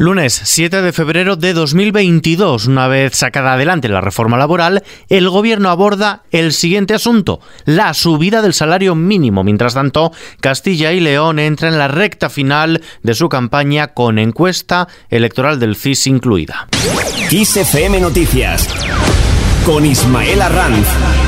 Lunes 7 de febrero de 2022, una vez sacada adelante la reforma laboral, el gobierno aborda el siguiente asunto, la subida del salario mínimo. Mientras tanto, Castilla y León entra en la recta final de su campaña con encuesta electoral del CIS incluida. Noticias con Ismael Arranz.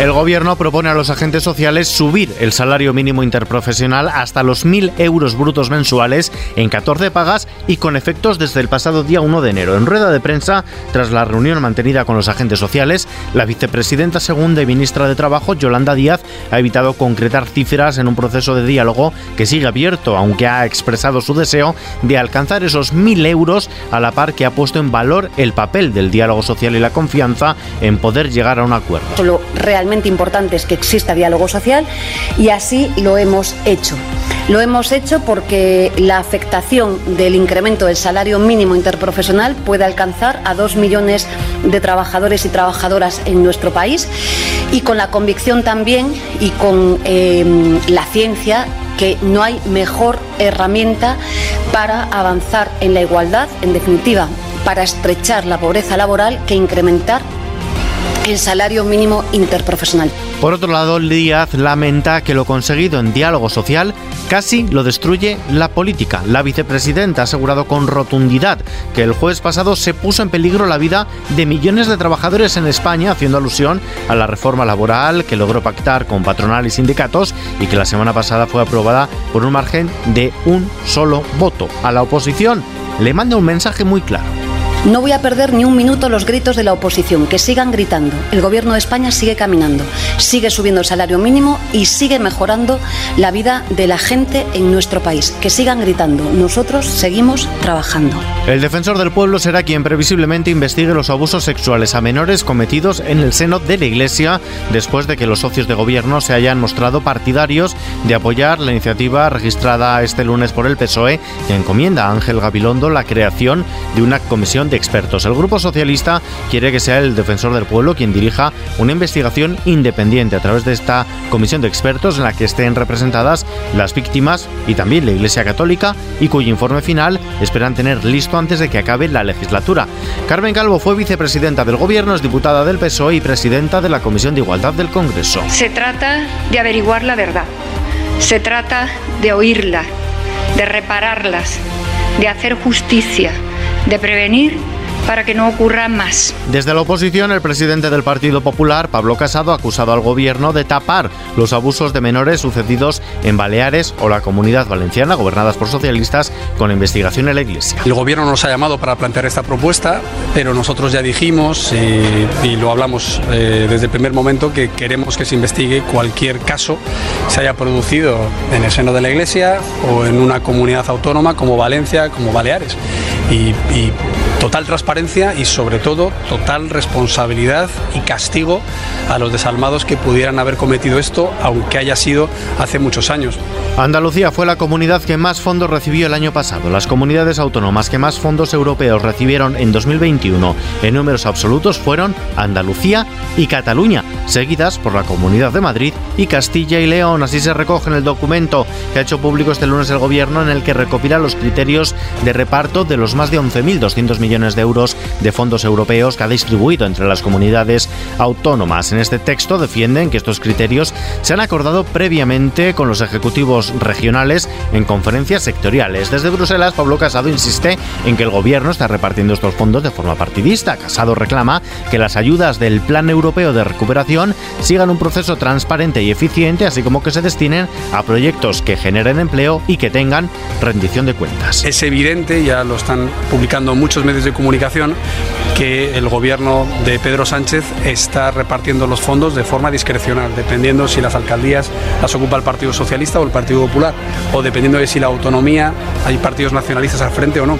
El gobierno propone a los agentes sociales subir el salario mínimo interprofesional hasta los 1.000 euros brutos mensuales en 14 pagas y con efectos desde el pasado día 1 de enero. En rueda de prensa, tras la reunión mantenida con los agentes sociales, la vicepresidenta segunda y ministra de Trabajo, Yolanda Díaz, ha evitado concretar cifras en un proceso de diálogo que sigue abierto, aunque ha expresado su deseo de alcanzar esos 1.000 euros a la par que ha puesto en valor el papel del diálogo social y la confianza en poder llegar a un acuerdo realmente importante es que exista diálogo social y así lo hemos hecho. Lo hemos hecho porque la afectación del incremento del salario mínimo interprofesional puede alcanzar a dos millones de trabajadores y trabajadoras en nuestro país y con la convicción también y con eh, la ciencia que no hay mejor herramienta para avanzar en la igualdad, en definitiva, para estrechar la pobreza laboral que incrementar el salario mínimo interprofesional. Por otro lado, Díaz lamenta que lo conseguido en diálogo social casi lo destruye la política. La vicepresidenta ha asegurado con rotundidad que el jueves pasado se puso en peligro la vida de millones de trabajadores en España, haciendo alusión a la reforma laboral que logró pactar con patronal y sindicatos y que la semana pasada fue aprobada por un margen de un solo voto. A la oposición le manda un mensaje muy claro. No voy a perder ni un minuto los gritos de la oposición, que sigan gritando. El Gobierno de España sigue caminando, sigue subiendo el salario mínimo y sigue mejorando la vida de la gente en nuestro país. Que sigan gritando. Nosotros seguimos trabajando. El defensor del pueblo será quien previsiblemente investigue los abusos sexuales a menores cometidos en el seno de la Iglesia después de que los socios de gobierno se hayan mostrado partidarios de apoyar la iniciativa registrada este lunes por el PSOE que encomienda a Ángel Gabilondo la creación de una comisión expertos. El Grupo Socialista quiere que sea el defensor del pueblo quien dirija una investigación independiente a través de esta comisión de expertos en la que estén representadas las víctimas y también la Iglesia Católica y cuyo informe final esperan tener listo antes de que acabe la legislatura. Carmen Calvo fue vicepresidenta del Gobierno, es diputada del PSOE y presidenta de la Comisión de Igualdad del Congreso. Se trata de averiguar la verdad. Se trata de oírla, de repararlas, de hacer justicia de prevenir para que no ocurra más. Desde la oposición, el presidente del Partido Popular, Pablo Casado, ha acusado al gobierno de tapar los abusos de menores sucedidos en Baleares o la comunidad valenciana, gobernadas por socialistas, con investigación en la Iglesia. El gobierno nos ha llamado para plantear esta propuesta, pero nosotros ya dijimos y, lo hablamos eh, desde el primer momento que queremos que se investigue cualquier caso que se haya producido en el seno de la Iglesia o en una comunidad autónoma como Valencia, como Baleares. y total transparencia y sobre todo total responsabilidad y castigo a los desalmados que pudieran haber cometido esto, aunque haya sido hace muchos años. Andalucía fue la comunidad que más fondos recibió el año pasado. Las comunidades autónomas que más fondos europeos recibieron en 2021 en números absolutos fueron Andalucía y Cataluña, seguidas por la Comunidad de Madrid y Castilla y León. Así se recoge en el documento que ha hecho público este lunes el Gobierno en el que recopila los criterios de reparto de los más de 11.200 millones de euros de fondos europeos que ha distribuido entre las comunidades autónomas. En este texto defienden que estos criterios se han acordado previamente con los ejecutivos regionales en conferencias sectoriales. Desde Bruselas, Pablo Casado insiste en que el gobierno está repartiendo estos fondos de forma partidista. Casado reclama que las ayudas del Plan Europeo de Recuperación sigan un proceso transparente y eficiente, así como que se destinen a proyectos que generen empleo y que tengan rendición de cuentas. Es evidente, ya lo están publicando muchos medios de comunicación que el gobierno de Pedro Sánchez está repartiendo los fondos de forma discrecional, dependiendo si las alcaldías las ocupa el Partido Socialista o el Partido Popular, o dependiendo de si la autonomía hay partidos nacionalistas al frente o no.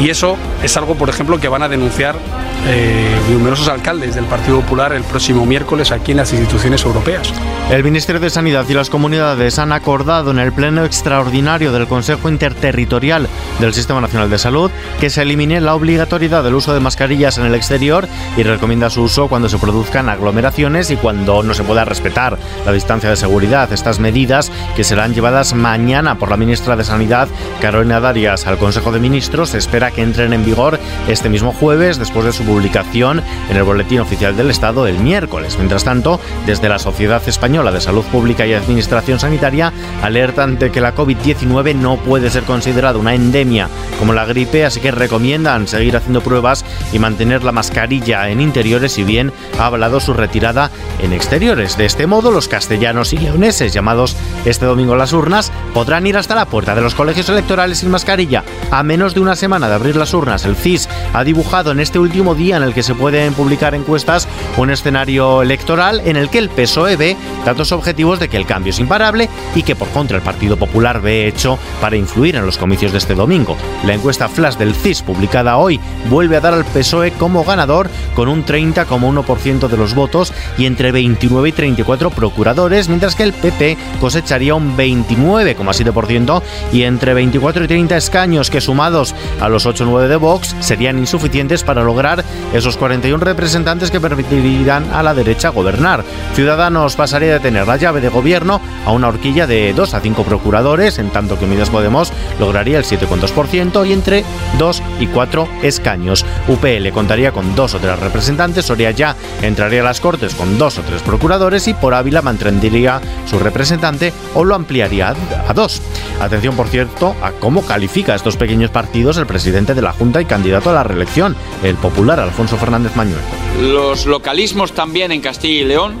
Y eso es algo, por ejemplo, que van a denunciar eh, numerosos alcaldes del Partido Popular el próximo miércoles aquí en las instituciones europeas. El Ministerio de Sanidad y las comunidades han acordado en el Pleno Extraordinario del Consejo Interterritorial del Sistema Nacional de Salud que se elimine la obligatoriedad del uso de mascarillas en el exterior y recomienda su uso cuando se produzcan aglomeraciones y cuando no se pueda respetar la distancia de seguridad. Estas medidas que serán llevadas mañana por la ministra de Sanidad, Carolina Darias, al Consejo de Ministros, se espera que entren en vigor este mismo jueves después de su publicación en el Boletín Oficial del Estado el miércoles. Mientras tanto, desde la Sociedad Española de Salud Pública y Administración Sanitaria alertan de que la COVID-19 no puede ser considerada una endemia como la gripe, así que recomiendan seguir haciendo pruebas y mantener la mascarilla en interiores, si bien ha hablado su retirada en exteriores. De este modo, los castellanos y leoneses llamados este domingo a las urnas podrán ir hasta la puerta de los colegios electorales sin mascarilla. A menos de una semana de abrir las urnas, el CIS ha dibujado en este último día en el que se pueden publicar encuestas un escenario electoral en el que el PSOE ve datos objetivos de que el cambio es imparable y que por contra el Partido Popular ve hecho para influir en los comicios de este domingo. La encuesta flash del CIS publicada hoy vuelve a dar al PSOE como ganador con un 30,1% de los votos y entre 29 y 34 procuradores, mientras que el PP cosecharía un 29,7% y entre 24 y 30 escaños que sumados a los 8 o 9 de Vox serían insuficientes para lograr esos 41 representantes que permitirían a la derecha gobernar. Ciudadanos pasaría de tener la llave de gobierno a una horquilla de 2 a 5 procuradores, en tanto que Unidas Podemos lograría el 7,2% y entre 2 y 4 escaños. UPL contaría con 2 o 3 representantes, Soria ya entraría a las Cortes con 2 o 3 procuradores y por Ávila mantendría su representante o lo ampliaría a 2. Atención, por cierto, a cómo califica estos pequeños partidos el presidente de la Junta y candidato a la reelección, el popular Alfonso Fernández Mañueco. Los localismos también en Castilla y León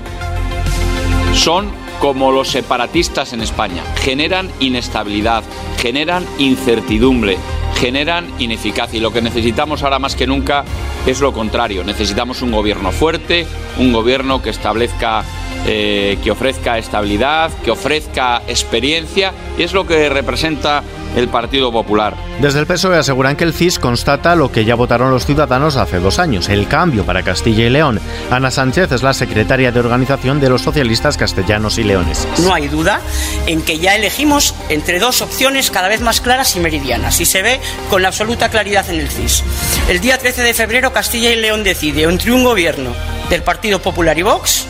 son como los separatistas en España. Generan inestabilidad, generan incertidumbre, generan ineficacia y lo que necesitamos ahora más que nunca es lo contrario. Necesitamos un gobierno fuerte, un gobierno que establezca, eh, que ofrezca estabilidad, que ofrezca experiencia y es lo que representa el Partido Popular. Desde el PSOE aseguran que el CIS constata lo que ya votaron los ciudadanos hace dos años, el cambio para Castilla y León. Ana Sánchez es la secretaria de organización de los socialistas castellanos y leones. No hay duda en que ya elegimos entre dos opciones cada vez más claras y meridianas y se ve con la absoluta claridad en el CIS. El día 13 de febrero Castilla y León decide entre un gobierno del Partido Popular y Vox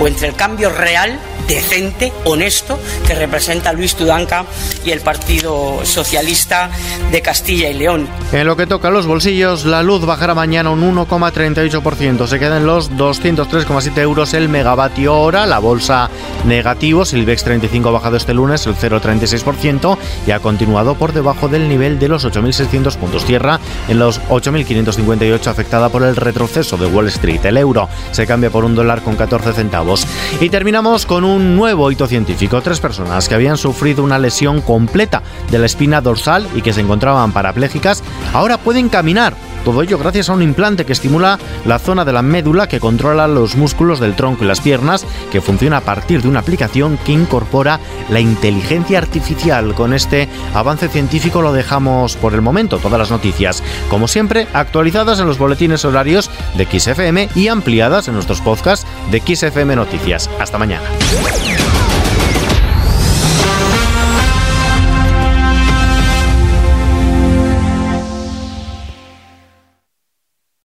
o entre el cambio real decente, honesto, que representa Luis Tudanca y el Partido Socialista de Castilla y León. En lo que toca a los bolsillos, la luz bajará mañana un 1,38%. Se quedan los 203,7 euros el megavatio hora. La bolsa negativo, Silvex 35 ha bajado este lunes el 0,36% y ha continuado por debajo del nivel de los 8.600 puntos. Tierra en los 8.558 afectada por el retroceso de Wall Street. El euro se cambia por un dólar con 14 centavos. Y terminamos con un un nuevo hito científico. Tres personas que habían sufrido una lesión completa de la espina dorsal y que se encontraban parapléjicas ahora pueden caminar todo ello gracias a un implante que estimula la zona de la médula que controla los músculos del tronco y las piernas, que funciona a partir de una aplicación que incorpora la inteligencia artificial. Con este avance científico lo dejamos por el momento, todas las noticias, como siempre, actualizadas en los boletines horarios de XFM y ampliadas en nuestros podcasts de XFM Noticias. Hasta mañana.